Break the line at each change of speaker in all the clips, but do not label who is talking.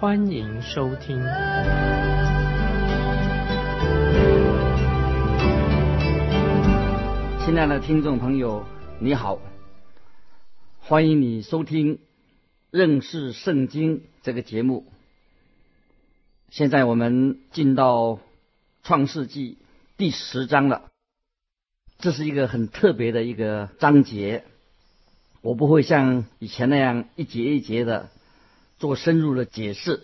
欢迎收听。
亲爱的听众朋友，你好，欢迎你收听。认识圣经这个节目，现在我们进到创世纪第十章了。这是一个很特别的一个章节，我不会像以前那样一节一节的做深入的解释，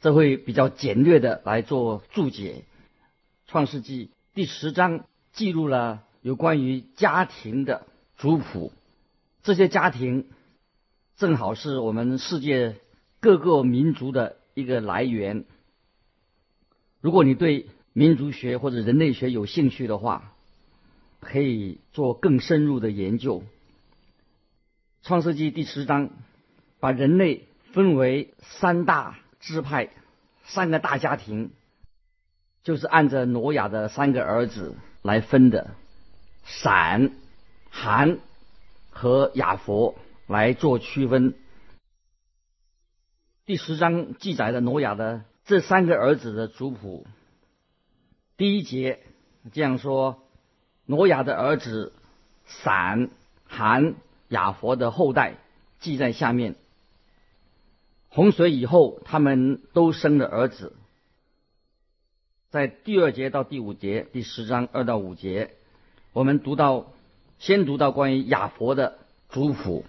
这会比较简略的来做注解。创世纪第十章记录了有关于家庭的族谱，这些家庭。正好是我们世界各个民族的一个来源。如果你对民族学或者人类学有兴趣的话，可以做更深入的研究。创世纪第十章把人类分为三大支派，三个大家庭，就是按照挪亚的三个儿子来分的：闪、含和雅佛。来做区分。第十章记载的挪亚的这三个儿子的族谱，第一节这样说：挪亚的儿子闪、含、雅佛的后代记在下面。洪水以后，他们都生了儿子。在第二节到第五节，第十章二到五节，我们读到先读到关于亚佛的族谱。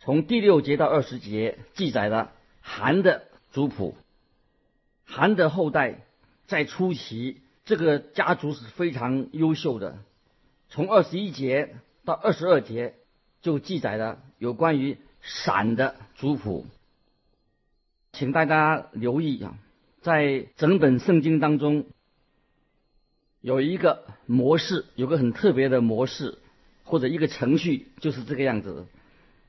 从第六节到二十节记载了韩的族谱，韩的后代在初期这个家族是非常优秀的。从二十一节到二十二节就记载了有关于闪的族谱，请大家留意啊，在整本圣经当中有一个模式，有个很特别的模式或者一个程序，就是这个样子。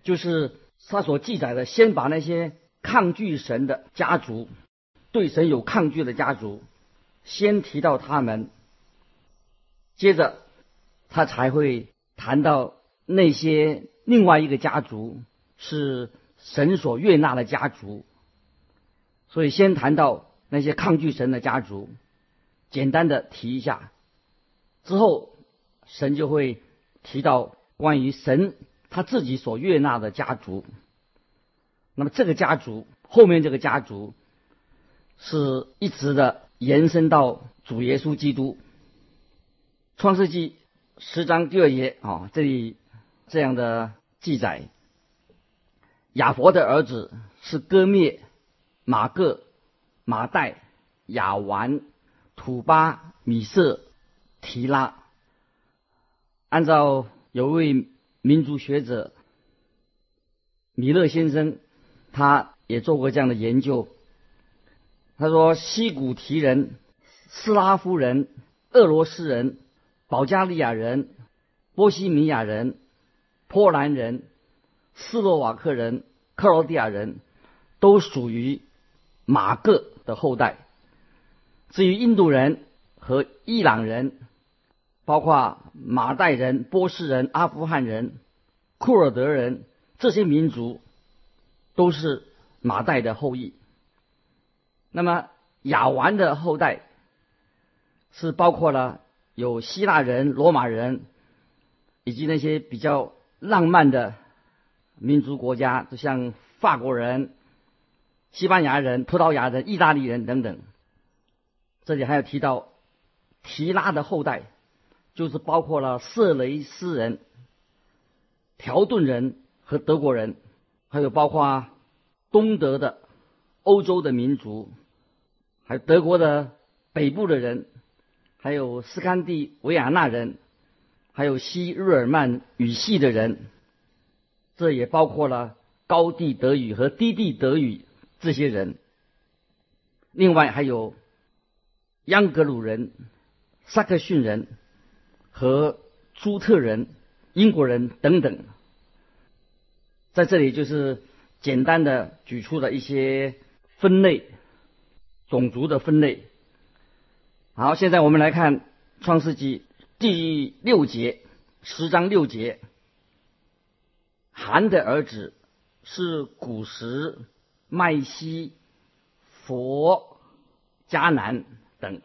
就是他所记载的，先把那些抗拒神的家族，对神有抗拒的家族，先提到他们，接着他才会谈到那些另外一个家族是神所悦纳的家族，所以先谈到那些抗拒神的家族，简单的提一下，之后神就会提到关于神。他自己所悦纳的家族，那么这个家族后面这个家族是一直的延伸到主耶稣基督。创世纪十章第二节啊，这里这样的记载：亚佛的儿子是割灭、马各、马代、亚完、土巴、米色、提拉。按照有位。民族学者米勒先生，他也做过这样的研究。他说，西古提人、斯拉夫人、俄罗斯人、保加利亚人、波西米亚人、波兰人、斯洛瓦克人、克罗地亚人都属于马各的后代。至于印度人和伊朗人。包括马代人、波斯人、阿富汗人、库尔德人这些民族，都是马代的后裔。那么亚完的后代是包括了有希腊人、罗马人，以及那些比较浪漫的民族国家，就像法国人、西班牙人、葡萄牙人、意大利人等等。这里还有提到提拉的后代。就是包括了色雷斯人、条顿人和德国人，还有包括东德的欧洲的民族，还有德国的北部的人，还有斯堪的维亚纳人，还有西日耳曼语系的人，这也包括了高地德语和低地德语这些人。另外还有央格鲁人、萨克逊人和朱特人、英国人等等。在这里就是简单的举出了一些分类，种族的分类。好，现在我们来看《创世纪》第六节，十章六节。韩的儿子是古时、麦西、佛、迦南等。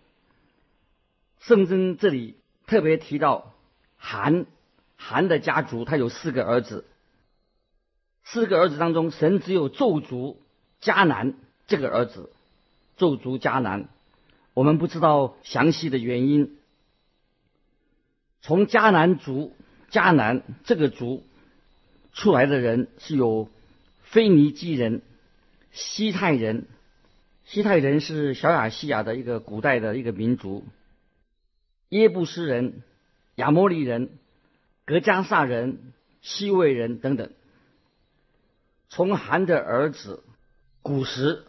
圣经这里特别提到韩，韩的家族他有四个儿子。四个儿子当中，神只有咒诅迦南这个儿子，咒诅迦南。我们不知道详细的原因。从迦南族迦南这个族出来的人是有腓尼基人、西泰人。西泰人是小亚细亚的一个古代的一个民族。耶布斯人、亚摩利人、格加萨人、西魏人等等。从韩的儿子古时，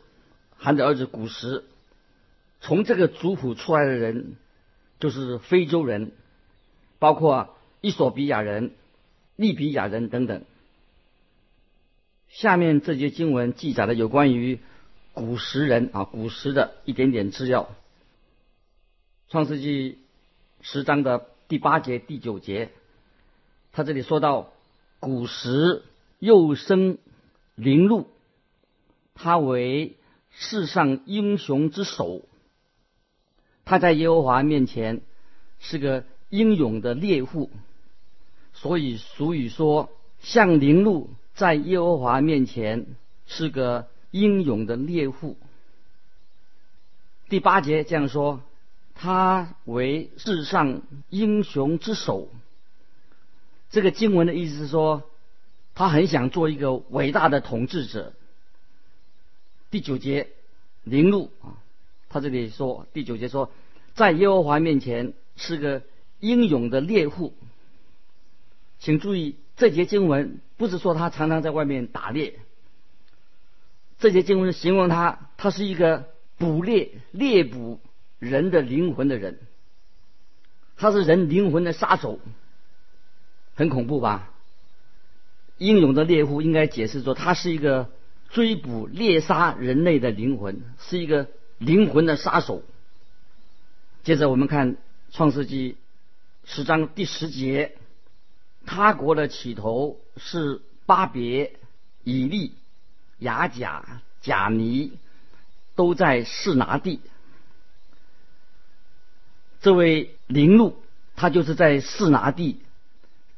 韩的儿子古时，从这个族谱出来的人，就是非洲人，包括伊索比亚人、利比亚人等等。下面这节经文记载了有关于古时人啊，古时的一点点资料。创世纪十章的第八节、第九节，他这里说到古时又生。灵鹿，他为世上英雄之首。他在耶和华面前是个英勇的猎户，所以俗语说：“像灵鹿在耶和华面前是个英勇的猎户。”第八节这样说：“他为世上英雄之首。”这个经文的意思是说。他很想做一个伟大的统治者。第九节，灵路啊，他这里说第九节说，在耶和华面前是个英勇的猎户。请注意，这节经文不是说他常常在外面打猎，这节经文形容他，他是一个捕猎、猎捕人的灵魂的人，他是人灵魂的杀手，很恐怖吧？英勇的猎户应该解释说，他是一个追捕猎杀人类的灵魂，是一个灵魂的杀手。接着我们看创世纪十章第十节，他国的起头是巴别、以利、雅甲、贾尼，都在示拿地。这位灵路，他就是在示拿地。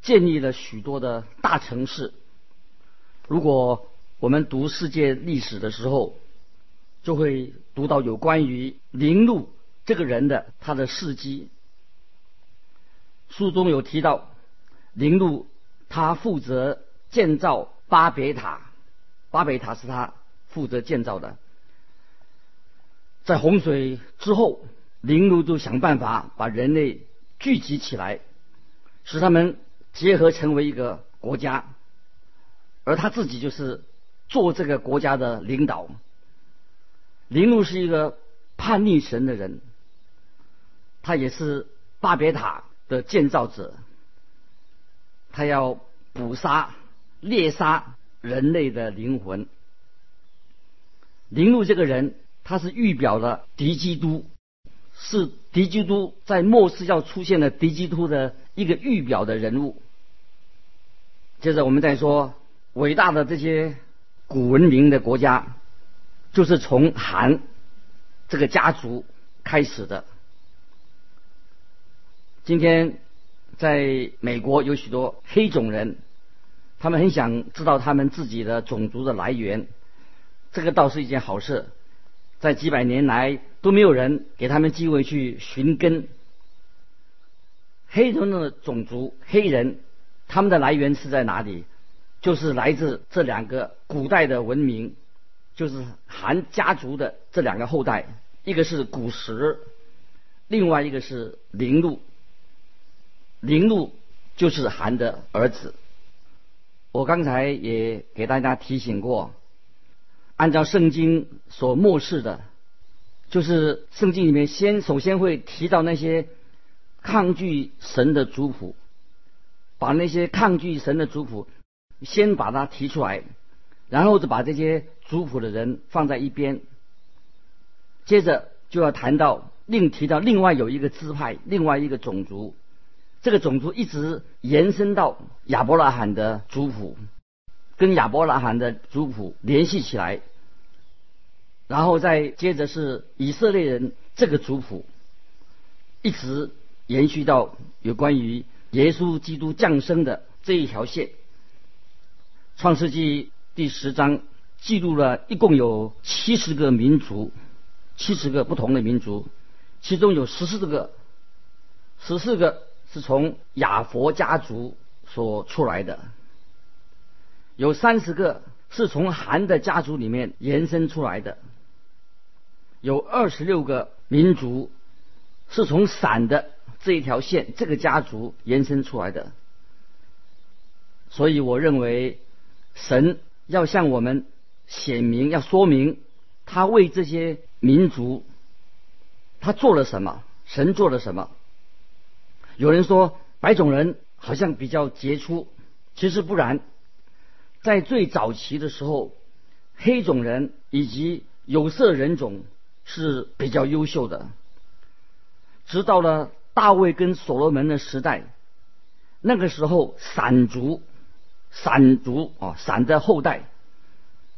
建立了许多的大城市。如果我们读世界历史的时候，就会读到有关于林路这个人的他的事迹。书中有提到，林禄他负责建造巴别塔，巴别塔是他负责建造的。在洪水之后，林禄就想办法把人类聚集起来，使他们。结合成为一个国家，而他自己就是做这个国家的领导。林禄是一个叛逆神的人，他也是巴别塔的建造者，他要捕杀、猎杀人类的灵魂。林禄这个人，他是预表了敌基督，是敌基督在末世要出现的敌基督的。一个预表的人物。接着我们再说，伟大的这些古文明的国家，就是从韩这个家族开始的。今天在美国有许多黑种人，他们很想知道他们自己的种族的来源，这个倒是一件好事。在几百年来都没有人给他们机会去寻根。黑人的种族，黑人，他们的来源是在哪里？就是来自这两个古代的文明，就是韩家族的这两个后代，一个是古时，另外一个是林禄。林禄就是韩的儿子。我刚才也给大家提醒过，按照圣经所漠视的，就是圣经里面先首先会提到那些抗拒神的族谱，把那些抗拒神的族谱先把它提出来，然后就把这些族谱的人放在一边，接着就要谈到另提到另外有一个支派，另外一个种族，这个种族一直延伸到亚伯拉罕的族谱，跟亚伯拉罕的族谱联系起来。然后再接着是以色列人这个族谱，一直延续到有关于耶稣基督降生的这一条线。创世纪第十章记录了一共有七十个民族，七十个不同的民族，其中有十四个，十四个是从亚佛家族所出来的，有三十个是从韩的家族里面延伸出来的。有二十六个民族是从闪的这一条线、这个家族延伸出来的，所以我认为神要向我们显明、要说明他为这些民族他做了什么，神做了什么。有人说白种人好像比较杰出，其实不然，在最早期的时候，黑种人以及有色人种。是比较优秀的。直到了大卫跟所罗门的时代，那个时候闪族、闪族啊，闪的后代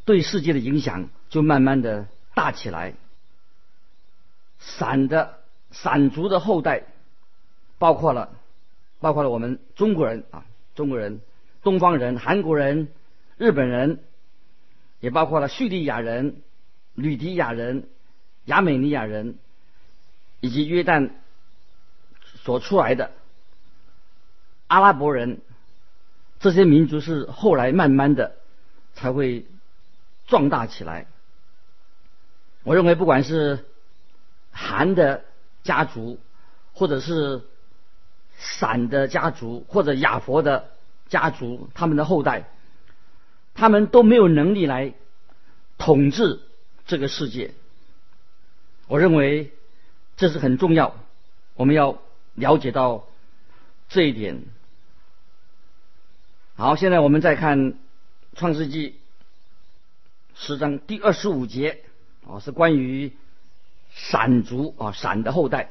对世界的影响就慢慢的大起来。闪的闪族的后代，包括了包括了我们中国人啊，中国人、东方人、韩国人、日本人，也包括了叙利亚人、吕迪亚人。亚美尼亚人以及约旦所出来的阿拉伯人，这些民族是后来慢慢的才会壮大起来。我认为，不管是韩的家族，或者是闪的家族，或者亚佛的家族，他们的后代，他们都没有能力来统治这个世界。我认为这是很重要，我们要了解到这一点。好，现在我们再看创世纪十章第二十五节，啊，是关于闪族啊，闪的后代。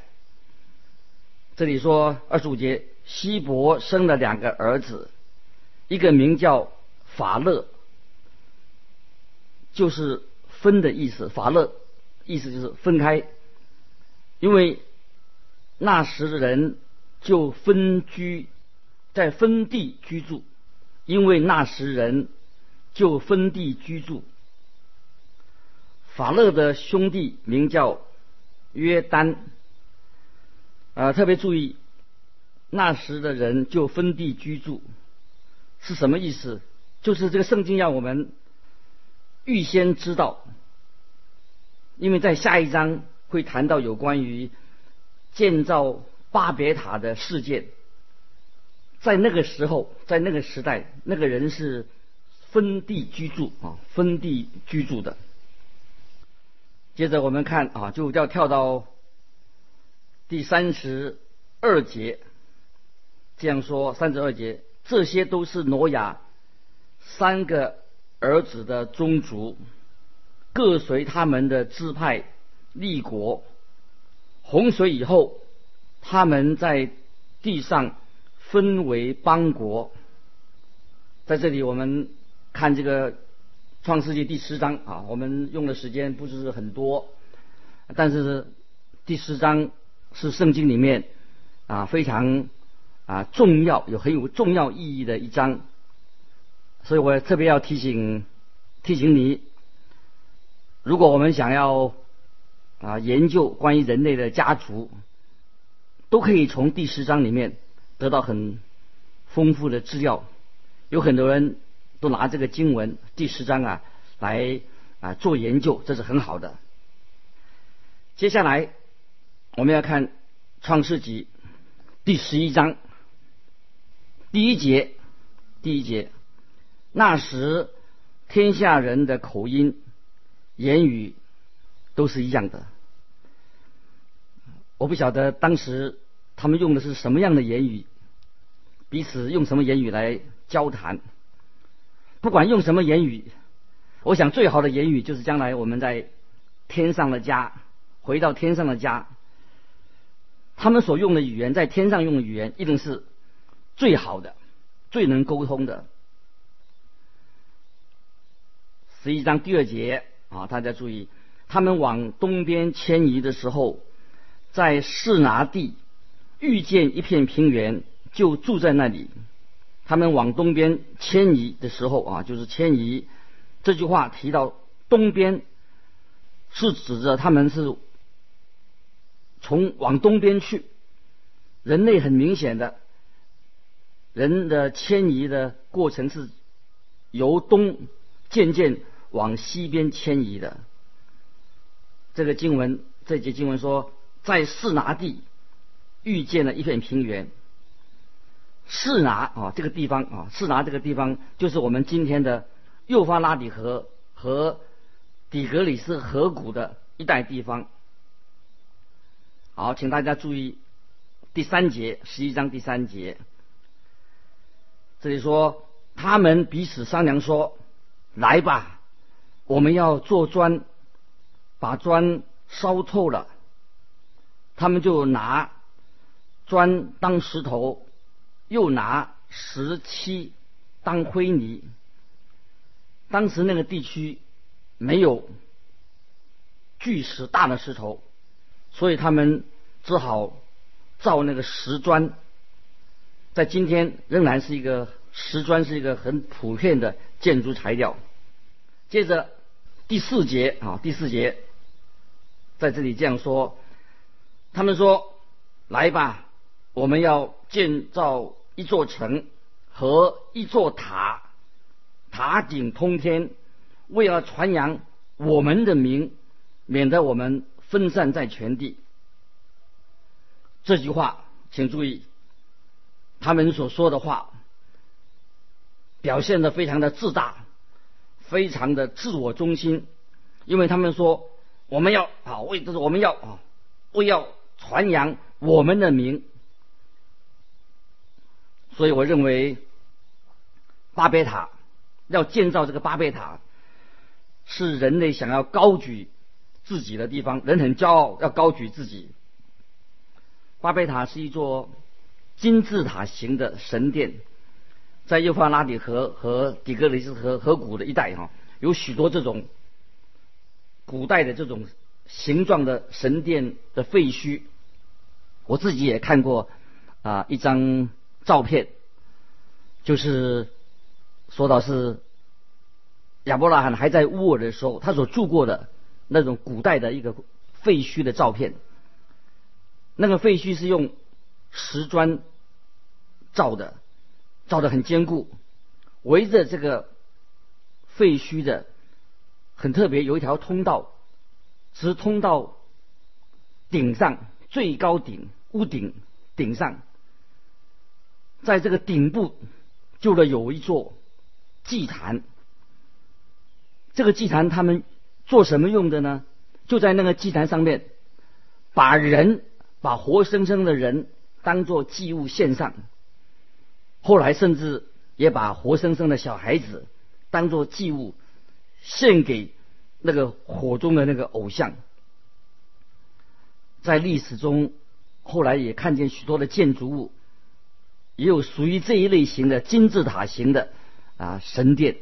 这里说二十五节，希伯生了两个儿子，一个名叫法勒，就是分的意思，法勒。意思就是分开，因为那时的人就分居在分地居住，因为那时人就分地居住。法勒的兄弟名叫约丹，啊，特别注意，那时的人就分地居住是什么意思？就是这个圣经让我们预先知道。因为在下一章会谈到有关于建造巴别塔的事件，在那个时候，在那个时代，那个人是分地居住啊，分地居住的。接着我们看啊，就要跳到第三十二节，这样说三十二节，这些都是挪亚三个儿子的宗族。各随他们的支派立国。洪水以后，他们在地上分为邦国。在这里，我们看这个创世纪第十章啊，我们用的时间不是很多，但是第十章是圣经里面啊非常啊重要、有很有重要意义的一章，所以我特别要提醒提醒你。如果我们想要啊研究关于人类的家族，都可以从第十章里面得到很丰富的资料。有很多人都拿这个经文第十章啊来啊做研究，这是很好的。接下来我们要看创世纪第十一章第一节，第一节，那时天下人的口音。言语都是一样的，我不晓得当时他们用的是什么样的言语，彼此用什么言语来交谈。不管用什么言语，我想最好的言语就是将来我们在天上的家，回到天上的家，他们所用的语言，在天上用的语言一定是最好的、最能沟通的。十一章第二节啊，大家注意，他们往东边迁移的时候，在士拿地遇见一片平原，就住在那里。他们往东边迁移的时候啊，就是迁移。这句话提到东边，是指着他们是从往东边去。人类很明显的，人的迁移的过程是由东渐渐往西边迁移的。这个经文，这节经文说，在士拿地遇见了一片平原。士拿啊，这个地方啊，士拿这个地方就是我们今天的幼发拉底河和底格里斯河谷的一带地方。好，请大家注意第三节，十一章第三节，这里说他们彼此商量说：“来吧，我们要做砖，把砖烧透了。”他们就拿砖当石头。又拿石漆当灰泥。当时那个地区没有巨石大的石头，所以他们只好造那个石砖。在今天仍然是一个石砖，是一个很普遍的建筑材料。接着第四节啊，第四节在这里这样说：他们说：“来吧，我们要建造。”一座城和一座塔，塔顶通天，为了传扬我们的名，免得我们分散在全地。这句话，请注意，他们所说的话，表现的非常的自大，非常的自我中心，因为他们说我们要啊为这是我们要啊为要传扬我们的名。所以我认为，巴别塔要建造这个巴别塔，是人类想要高举自己的地方。人很骄傲，要高举自己。巴别塔是一座金字塔形的神殿，在幼发拉底河和底格里斯河河谷的一带哈，有许多这种古代的这种形状的神殿的废墟。我自己也看过啊一张。照片就是说到是亚伯拉罕还在乌尔的时候，他所住过的那种古代的一个废墟的照片。那个废墟是用石砖造的，造的很坚固。围着这个废墟的很特别，有一条通道，直通到顶上最高顶屋顶顶上。在这个顶部，就了有一座祭坛。这个祭坛他们做什么用的呢？就在那个祭坛上面，把人，把活生生的人当做祭物献上。后来甚至也把活生生的小孩子当做祭物献给那个火中的那个偶像。在历史中，后来也看见许多的建筑物。也有属于这一类型的金字塔型的啊神殿，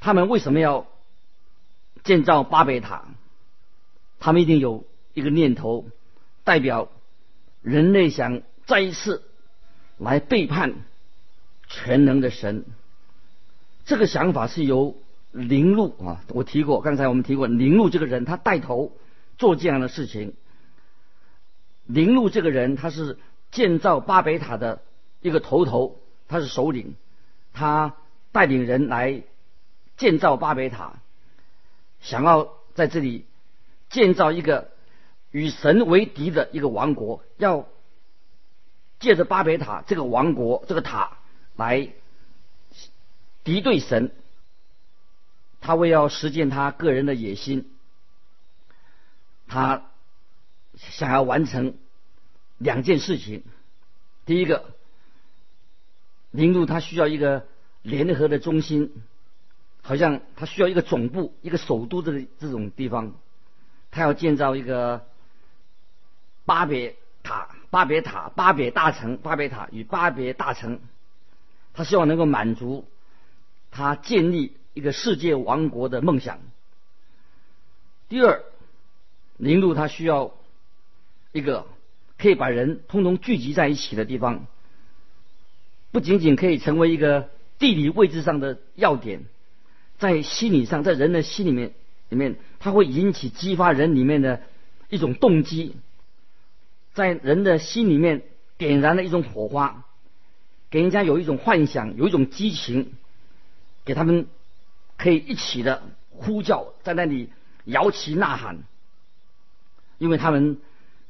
他们为什么要建造巴别塔？他们一定有一个念头，代表人类想再一次来背叛全能的神。这个想法是由林路啊，我提过，刚才我们提过林路这个人，他带头做这样的事情。林路这个人，他是。建造巴别塔的一个头头，他是首领，他带领人来建造巴别塔，想要在这里建造一个与神为敌的一个王国，要借着巴别塔这个王国这个塔来敌对神。他为要实现他个人的野心，他想要完成两件事情。第一个，林路他需要一个联合的中心，好像他需要一个总部、一个首都的这种地方，他要建造一个巴别塔、巴别塔、巴别大城、巴别塔与巴别大城，他希望能够满足他建立一个世界王国的梦想。第二，林路他需要一个。可以把人通通聚集在一起的地方，不仅仅可以成为一个地理位置上的要点，在心理上，在人的心里面里面，它会引起激发人里面的一种动机，在人的心里面点燃了一种火花，给人家有一种幻想，有一种激情，给他们可以一起的呼叫，在那里摇旗呐喊，因为他们。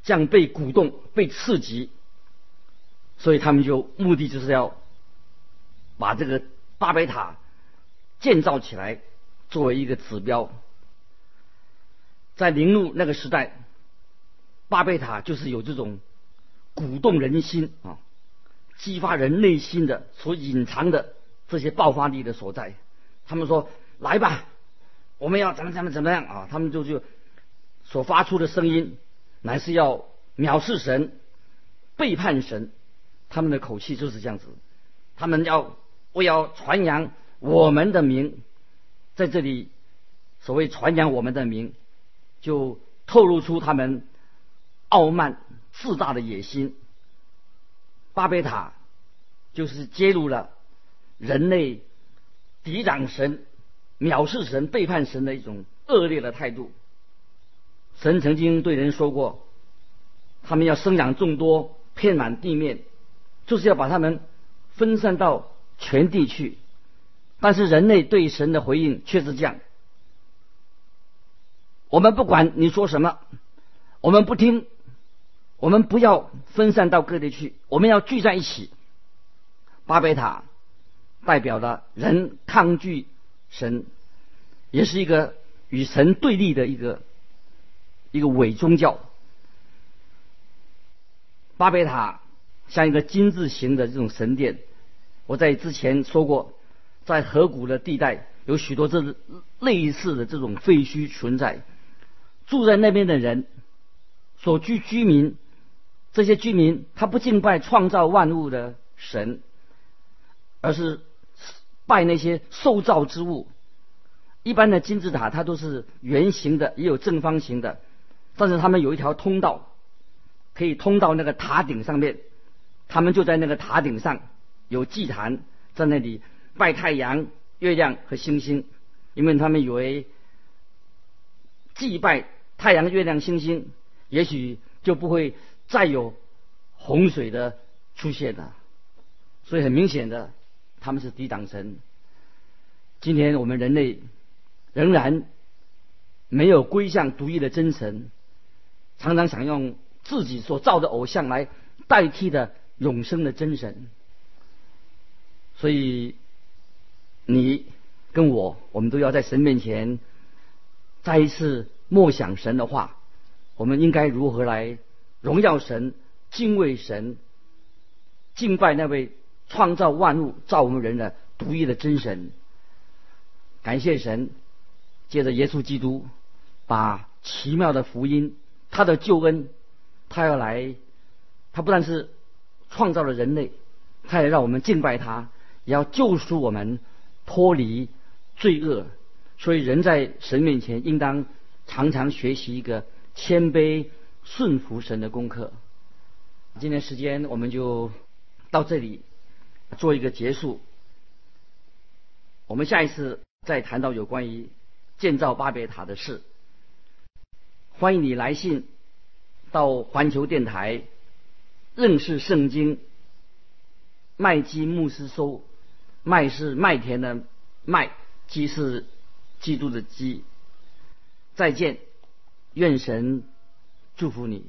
这样被鼓动、被刺激，所以他们就目的就是要把这个巴别塔建造起来，作为一个指标。在陵路那个时代，巴贝塔就是有这种鼓动人心啊、激发人内心的所隐藏的这些爆发力的所在。他们说：“来吧，我们要怎么怎么怎么样啊？”他们就就所发出的声音。乃是要藐视神、背叛神，他们的口气就是这样子。他们要为要传扬我们的名，在这里所谓传扬我们的名，就透露出他们傲慢自大的野心。巴贝塔就是揭露了人类抵挡神、藐视神、背叛神的一种恶劣的态度。神曾经对人说过，他们要生养众多，遍满地面，就是要把他们分散到全地去。但是人类对神的回应却是这样：我们不管你说什么，我们不听，我们不要分散到各地去，我们要聚在一起。巴贝塔代表了人抗拒神，也是一个与神对立的一个。一个伪宗教，巴别塔像一个金字形的这种神殿。我在之前说过，在河谷的地带有许多这类似的这种废墟存在。住在那边的人，所居居民，这些居民他不敬拜创造万物的神，而是拜那些受造之物。一般的金字塔它都是圆形的，也有正方形的。但是他们有一条通道，可以通到那个塔顶上面。他们就在那个塔顶上有祭坛，在那里拜太阳、月亮和星星，因为他们以为祭拜太阳、月亮、星星，也许就不会再有洪水的出现了。所以很明显的，他们是抵挡神。今天我们人类仍然没有归向独一的真神。常常想用自己所造的偶像来代替的永生的真神，所以你跟我，我们都要在神面前再一次默想神的话。我们应该如何来荣耀神、敬畏神、敬拜那位创造万物、造我们人的独一的真神？感谢神，借着耶稣基督，把奇妙的福音。他的救恩，他要来，他不但是创造了人类，他也让我们敬拜他，也要救赎我们脱离罪恶。所以人在神面前应当常常学习一个谦卑顺服神的功课。今天时间我们就到这里做一个结束。我们下一次再谈到有关于建造巴别塔的事。欢迎你来信到环球电台认识圣经麦基牧师收麦是麦田的麦基是基督的基再见愿神祝福你。